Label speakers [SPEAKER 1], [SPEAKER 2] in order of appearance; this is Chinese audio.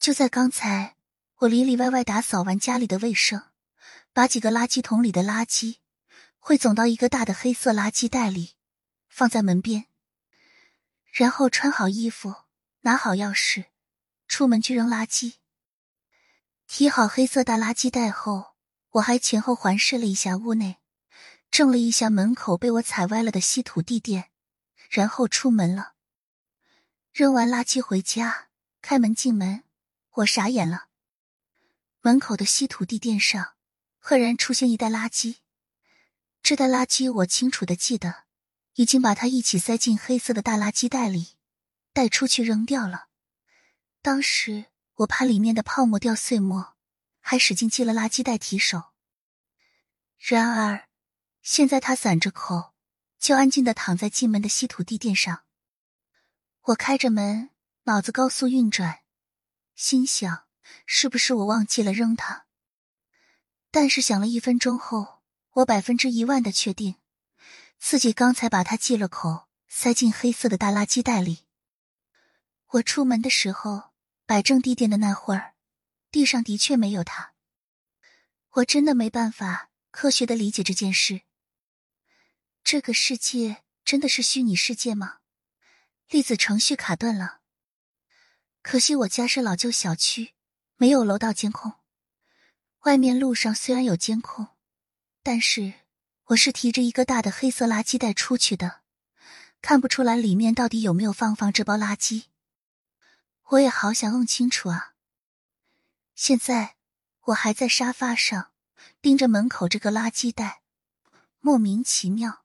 [SPEAKER 1] 就在刚才，我里里外外打扫完家里的卫生，把几个垃圾桶里的垃圾汇总到一个大的黑色垃圾袋里，放在门边，然后穿好衣服，拿好钥匙，出门去扔垃圾。提好黑色大垃圾袋后，我还前后环视了一下屋内，正了一下门口被我踩歪了的稀土地垫，然后出门了。扔完垃圾回家，开门进门。我傻眼了，门口的稀土地垫上赫然出现一袋垃圾。这袋垃圾我清楚的记得，已经把它一起塞进黑色的大垃圾袋里，带出去扔掉了。当时我怕里面的泡沫掉碎末，还使劲系了垃圾袋提手。然而，现在它散着口，就安静的躺在进门的稀土地垫上。我开着门，脑子高速运转。心想，是不是我忘记了扔它？但是想了一分钟后，我百分之一万的确定，自己刚才把它系了口，塞进黑色的大垃圾袋里。我出门的时候摆正地垫的那会儿，地上的确没有它。我真的没办法科学的理解这件事。这个世界真的是虚拟世界吗？粒子程序卡顿了。可惜我家是老旧小区，没有楼道监控。外面路上虽然有监控，但是我是提着一个大的黑色垃圾袋出去的，看不出来里面到底有没有放放这包垃圾。我也好想弄清楚啊！现在我还在沙发上盯着门口这个垃圾袋，莫名其妙。